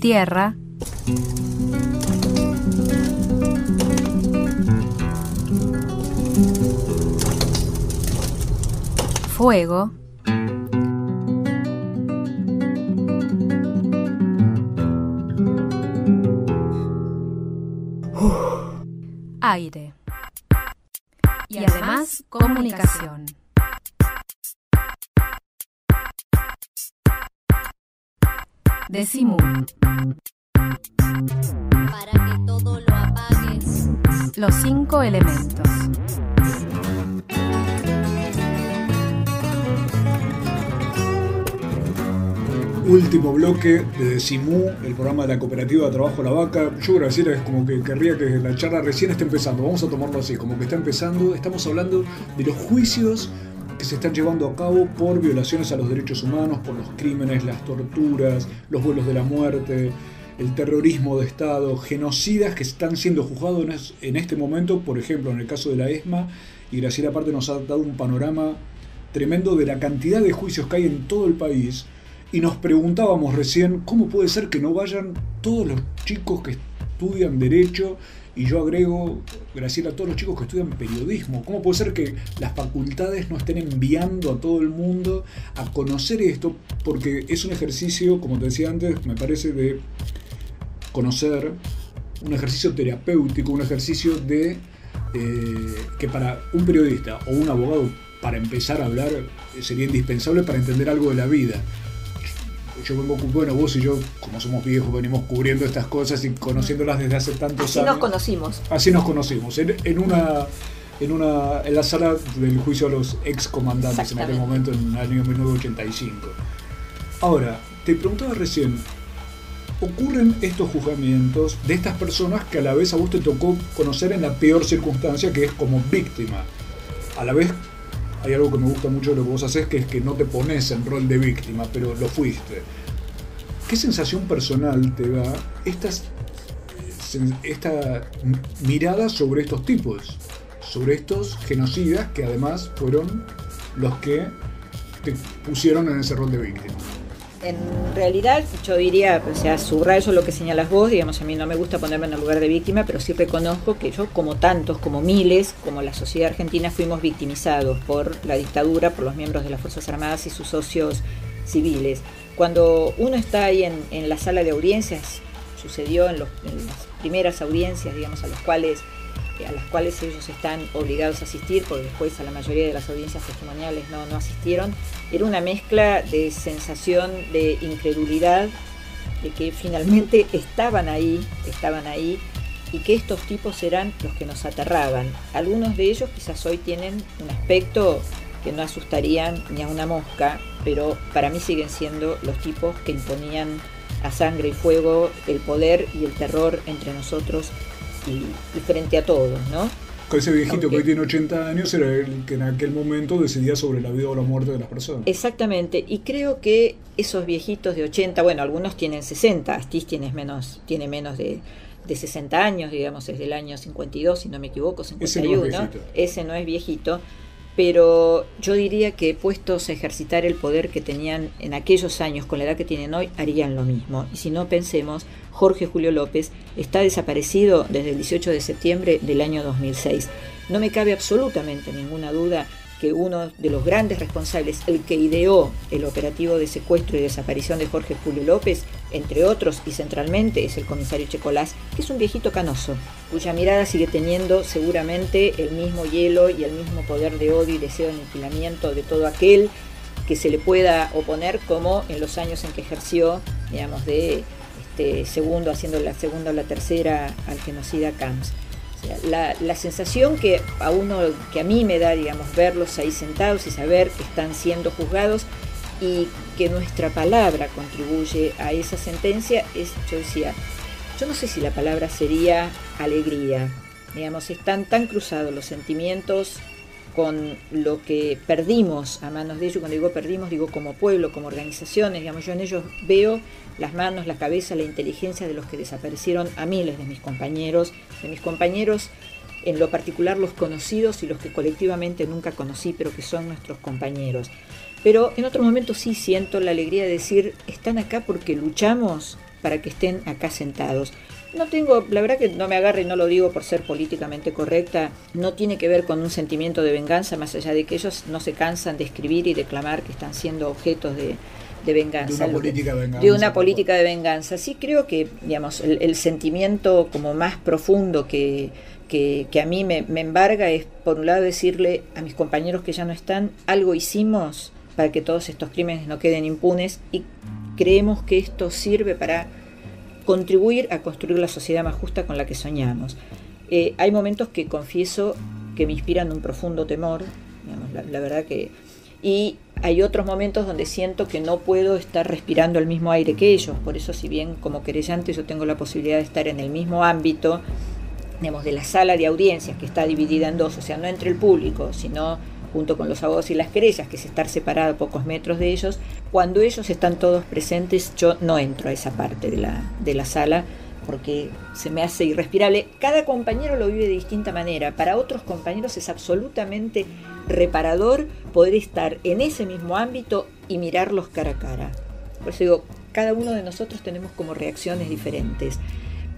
tierra, fuego, aire. Y además comunicación. Decimum. Para que todo lo apagues. Los cinco elementos. Último bloque de Decimú, el programa de la cooperativa de trabajo La Vaca. Yo, Graciela, es como que querría que la charla recién esté empezando. Vamos a tomarlo así, como que está empezando. Estamos hablando de los juicios que se están llevando a cabo por violaciones a los derechos humanos, por los crímenes, las torturas, los vuelos de la muerte, el terrorismo de Estado, genocidas que están siendo juzgados en este momento, por ejemplo, en el caso de la ESMA, y Graciela aparte nos ha dado un panorama tremendo de la cantidad de juicios que hay en todo el país, y nos preguntábamos recién cómo puede ser que no vayan todos los chicos que estudian derecho y yo agrego, Graciela, a todos los chicos que estudian periodismo. ¿Cómo puede ser que las facultades no estén enviando a todo el mundo a conocer esto? Porque es un ejercicio, como te decía antes, me parece de conocer, un ejercicio terapéutico, un ejercicio de eh, que para un periodista o un abogado, para empezar a hablar, sería indispensable para entender algo de la vida yo vengo, bueno, vos y yo, como somos viejos, venimos cubriendo estas cosas y conociéndolas desde hace tantos años. Así nos conocimos. Así nos conocimos, en, una en, una, en la sala del juicio a los excomandantes en aquel momento, en el año 1985. Ahora, te preguntaba recién, ocurren estos juzgamientos de estas personas que a la vez a vos te tocó conocer en la peor circunstancia, que es como víctima. A la vez hay algo que me gusta mucho de lo que vos haces, que es que no te pones en rol de víctima, pero lo fuiste. ¿Qué sensación personal te da estas, esta mirada sobre estos tipos? Sobre estos genocidas que además fueron los que te pusieron en ese rol de víctima en realidad yo diría, o sea, subrayo lo que señalas vos, digamos, a mí no me gusta ponerme en el lugar de víctima, pero sí reconozco que yo, como tantos, como miles, como la sociedad argentina, fuimos victimizados por la dictadura, por los miembros de las Fuerzas Armadas y sus socios civiles. Cuando uno está ahí en, la sala de audiencias, sucedió en, en las primeras audiencias, digamos, a las cuales a las cuales ellos están obligados a asistir, porque después a la mayoría de las audiencias testimoniales no, no asistieron, era una mezcla de sensación de incredulidad, de que finalmente estaban ahí, estaban ahí, y que estos tipos eran los que nos aterraban. Algunos de ellos quizás hoy tienen un aspecto que no asustarían ni a una mosca, pero para mí siguen siendo los tipos que imponían a sangre y fuego el poder y el terror entre nosotros y, frente a todos, ¿no? Ese viejito que hoy tiene 80 años era el que en aquel momento decidía sobre la vida o la muerte de las personas. Exactamente, y creo que esos viejitos de 80, bueno, algunos tienen 60, Astis tiene menos, tiene menos de, de 60 años, digamos, es del año 52, si no me equivoco, 51. Ese no es, Ese no es viejito pero yo diría que puestos a ejercitar el poder que tenían en aquellos años con la edad que tienen hoy, harían lo mismo. Y si no pensemos, Jorge Julio López está desaparecido desde el 18 de septiembre del año 2006. No me cabe absolutamente ninguna duda que uno de los grandes responsables, el que ideó el operativo de secuestro y desaparición de Jorge Julio López, entre otros y centralmente, es el comisario Checolás, que es un viejito canoso, cuya mirada sigue teniendo seguramente el mismo hielo y el mismo poder de odio y deseo de aniquilamiento de todo aquel que se le pueda oponer como en los años en que ejerció, digamos, de este, segundo, haciendo la segunda o la tercera al genocida Camps. La, sensación que a uno, que a mí me da, digamos, verlos ahí sentados y saber que están siendo juzgados y que nuestra palabra contribuye a esa sentencia es, yo decía, yo no sé si la palabra sería alegría, digamos, están tan cruzados los sentimientos con lo que perdimos a manos de ellos, cuando digo perdimos, digo como pueblo, como organizaciones, digamos, yo en ellos veo las manos, la cabeza, la inteligencia de los que desaparecieron a miles de mis compañeros, de mis compañeros en lo particular los conocidos y los que colectivamente nunca conocí, pero que son nuestros compañeros. Pero en otro momento sí siento la alegría de decir, están acá porque luchamos para que estén acá sentados. No tengo, la verdad que no me agarre y no lo digo por ser políticamente correcta, no tiene que ver con un sentimiento de venganza, más allá de que ellos no se cansan de escribir y declamar que están siendo objetos de, venganza. De una política de venganza. De una política de venganza. Sí creo que, digamos, el, sentimiento como más profundo que, que, a mí me, me, embarga es, por un lado, decirle a mis compañeros que ya no están, algo hicimos para que todos estos crímenes no queden impunes y creemos que esto sirve para contribuir a construir la sociedad más justa con la que soñamos. Eh, hay momentos que confieso que me inspiran un profundo temor, la, verdad que... Y hay otros momentos donde siento que no puedo estar respirando el mismo aire que ellos, por eso si bien como querellante yo tengo la posibilidad de estar en el mismo ámbito, digamos, de la sala de audiencias que está dividida en dos, o sea, no entre el público, sino junto con los abogados y las querellas, que es estar separado a pocos metros de ellos, cuando ellos están todos presentes, yo no entro a esa parte de la, de la sala porque se me hace irrespirable. Cada compañero lo vive de distinta manera. Para otros compañeros es absolutamente reparador poder estar en ese mismo ámbito y mirarlos cara a cara. Por eso digo, cada uno de nosotros tenemos como reacciones diferentes.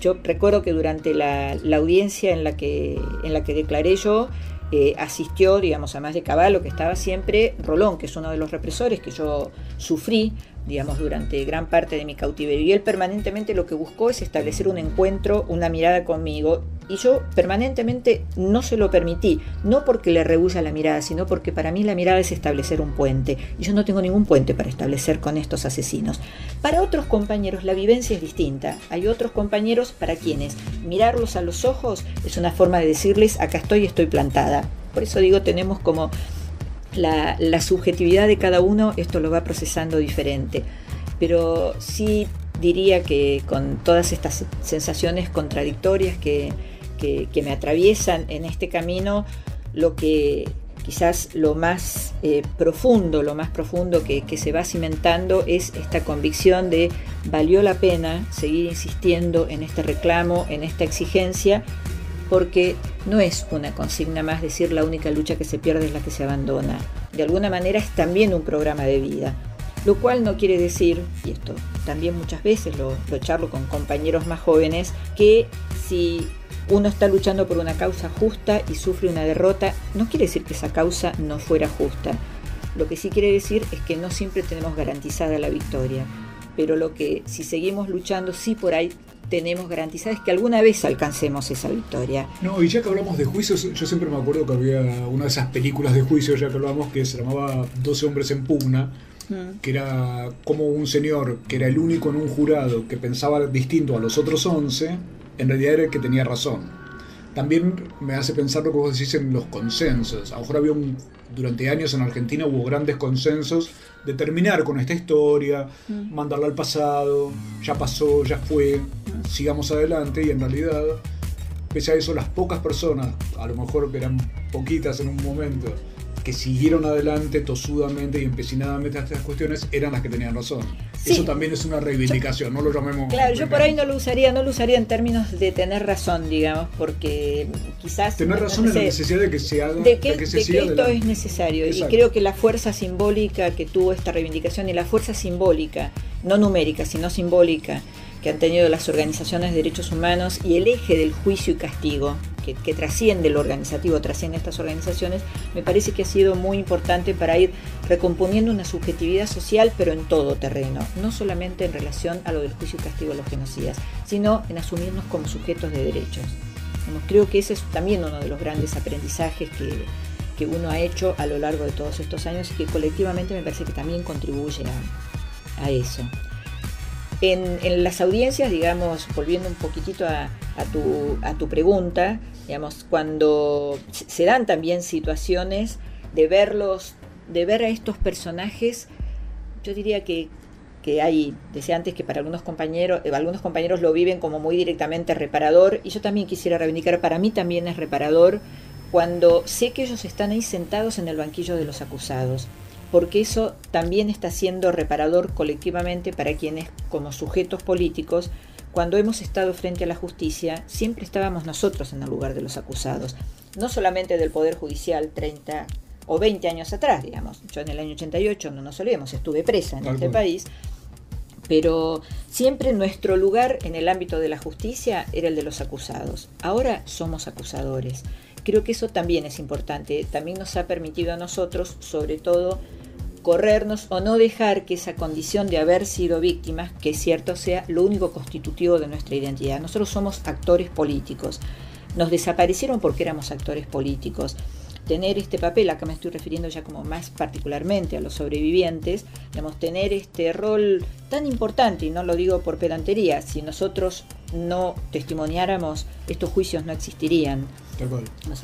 Yo recuerdo que durante la, audiencia en la, que, en la que declaré yo, eh, asistió, digamos, a más de Caballo, que estaba siempre Rolón, que es uno de los represores que yo sufrí, digamos, durante gran parte de mi cautiverio. Y él permanentemente lo que buscó es establecer un encuentro, una mirada conmigo. Y yo permanentemente no se lo permití, no porque le rehuya la mirada, sino porque para mí la mirada es establecer un puente. Y yo no tengo ningún puente para establecer con estos asesinos. Para otros compañeros la vivencia es distinta. Hay otros compañeros para quienes mirarlos a los ojos es una forma de decirles, acá estoy, estoy plantada. Por eso digo, tenemos como la, subjetividad de cada uno, esto lo va procesando diferente. Pero sí diría que con todas estas sensaciones contradictorias que, que, me atraviesan en este camino, lo que quizás lo más eh, profundo, lo más profundo que, que, se va cimentando es esta convicción de valió la pena seguir insistiendo en este reclamo, en esta exigencia, porque no es una consigna más decir la única lucha que se pierde es la que se abandona. De alguna manera es también un programa de vida. Lo cual no quiere decir, y esto también muchas veces lo, lo charlo con compañeros más jóvenes, que si uno está luchando por una causa justa y sufre una derrota, no quiere decir que esa causa no fuera justa. Lo que sí quiere decir es que no siempre tenemos garantizada la victoria. Pero lo que si seguimos luchando, sí por ahí tenemos garantizada es que alguna vez alcancemos esa victoria. No, y ya que hablamos de juicios, yo siempre me acuerdo que había una de esas películas de juicios, ya que hablamos, que se llamaba 12 hombres en pugna, que era como un señor que era el único en un jurado que pensaba distinto a los otros 11, en realidad era el que tenía razón. También me hace pensar lo que vos decís en los consensos. A lo mejor había un, durante años en Argentina hubo grandes consensos de terminar con esta historia, mandarla al pasado, ya pasó, ya fue, sigamos adelante y en realidad, pese a eso, las pocas personas, a lo mejor eran poquitas en un momento, que siguieron adelante tosudamente y empecinadamente a estas cuestiones eran las que tenían razón. Eso también es una reivindicación, no lo llamemos. Claro, yo por ahí no lo usaría, no lo usaría en términos de tener razón, digamos, porque quizás. Tener razón en la necesidad de que se haga. De que, esto es necesario. Y creo que la fuerza simbólica que tuvo esta reivindicación y la fuerza simbólica, no numérica, sino simbólica, que han tenido las organizaciones de derechos humanos y el eje del juicio y castigo, que, trasciende lo organizativo, trasciende estas organizaciones, me parece que ha sido muy importante para ir recomponiendo una subjetividad social, pero en todo terreno, no solamente en relación a lo del juicio y castigo de los genocidas, sino en asumirnos como sujetos de derechos. creo que ese es también uno de los grandes aprendizajes que, que uno ha hecho a lo largo de todos estos años y que colectivamente me parece que también contribuye a, a eso. En, las audiencias, digamos, volviendo un poquitito a, tu, a tu pregunta, digamos, cuando se dan también situaciones de verlos, de ver a estos personajes, yo diría que, que hay, decía antes que para algunos compañeros, eh, algunos compañeros lo viven como muy directamente reparador, y yo también quisiera reivindicar, para mí también es reparador cuando sé que ellos están ahí sentados en el banquillo de los acusados porque eso también está siendo reparador colectivamente para quienes, como sujetos políticos, cuando hemos estado frente a la justicia, siempre estábamos nosotros en el lugar de los acusados, no solamente del Poder Judicial 30 o 20 años atrás, digamos. Yo en el año 88, no nos olvidemos, estuve presa en este país, pero siempre nuestro lugar en el ámbito de la justicia era el de los acusados. Ahora somos acusadores. Creo que eso también es importante. También nos ha permitido a nosotros, sobre todo, corrernos o no dejar que esa condición de haber sido víctimas, que es cierto, sea lo único constitutivo de nuestra identidad. Nosotros somos actores políticos. Nos desaparecieron porque éramos actores políticos. Tener este papel, acá me estoy refiriendo ya como más particularmente a los sobrevivientes, digamos, tener este rol tan importante, y no lo digo por pedantería, si nosotros no testimoniáramos, estos juicios no existirían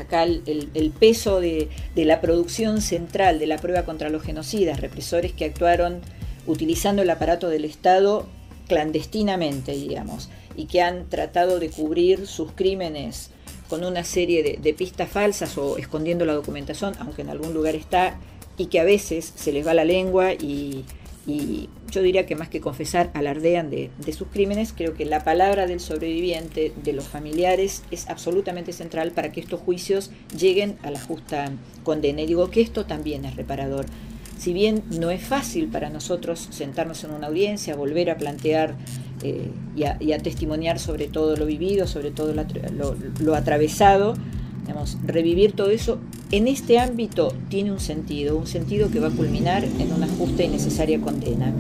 acá el, peso de, la producción central de la prueba contra los genocidas, represores que actuaron utilizando el aparato del Estado clandestinamente, digamos, y que han tratado de cubrir sus crímenes con una serie de pistas falsas o escondiendo la documentación, aunque en algún lugar está, y que a veces se les va la lengua y y yo diría que más que confesar, alardean de, sus crímenes, creo que la palabra del sobreviviente, de los familiares, es absolutamente central para que estos juicios lleguen a la justa condena. Y digo que esto también es reparador. Si bien no es fácil para nosotros sentarnos en una audiencia, volver a plantear eh, y, a, testimoniar sobre todo lo vivido, sobre todo lo atravesado, revivir todo eso en este ámbito tiene un sentido, un sentido que va a culminar en una justa y necesaria condena.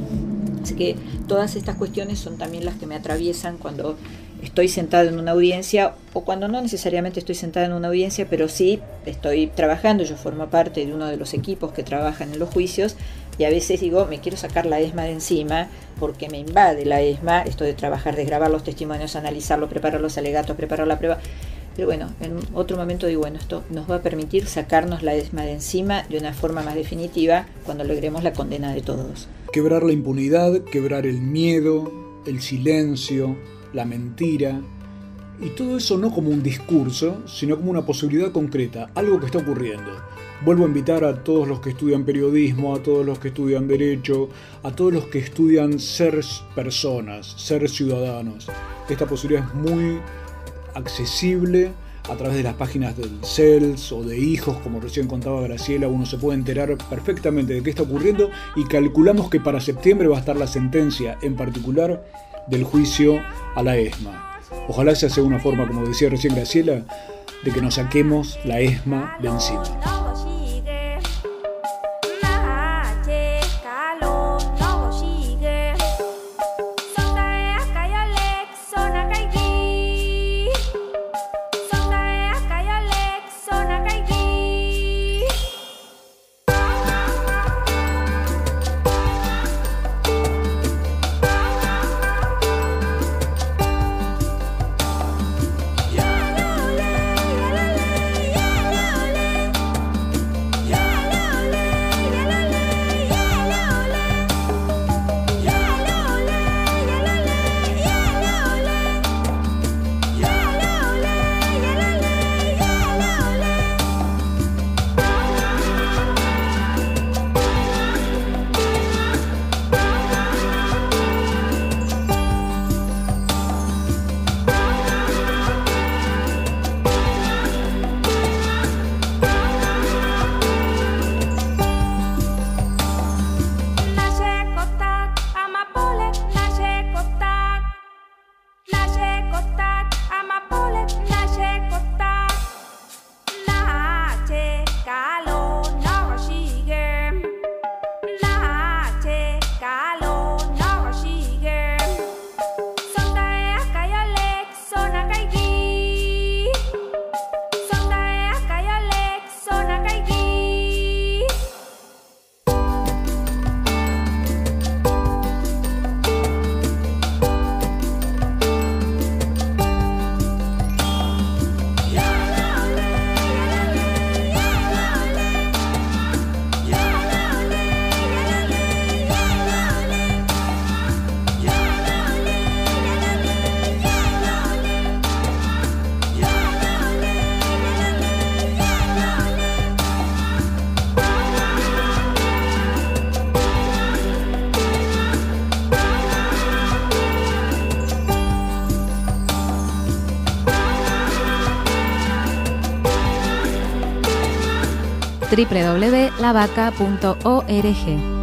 Así que todas estas cuestiones son también las que me atraviesan cuando estoy sentada en una audiencia o cuando no necesariamente estoy sentada en una audiencia, pero sí estoy trabajando, yo formo parte de uno de los equipos que trabajan en los juicios y a veces digo, me quiero sacar la ESMA de encima porque me invade la ESMA, esto de trabajar, de grabar los testimonios, analizarlos, preparar los alegatos, preparar la prueba. Pero bueno, en otro momento digo, bueno, esto nos va a permitir sacarnos la ESMA de encima de una forma más definitiva cuando logremos la condena de todos. Quebrar la impunidad, quebrar el miedo, el silencio, la mentira, y todo eso no como un discurso, sino como una posibilidad concreta, algo que está ocurriendo. Vuelvo a invitar a todos los que estudian periodismo, a todos los que estudian derecho, a todos los que estudian ser personas, ser ciudadanos. Esta posibilidad es muy accesible a través de las páginas del CELS o de hijos, como recién contaba Graciela, uno se puede enterar perfectamente de qué está ocurriendo y calculamos que para septiembre va a estar la sentencia en particular del juicio a la ESMA. Ojalá sea una forma, como decía recién Graciela, de que nos saquemos la ESMA de encima. www.lavaca.org.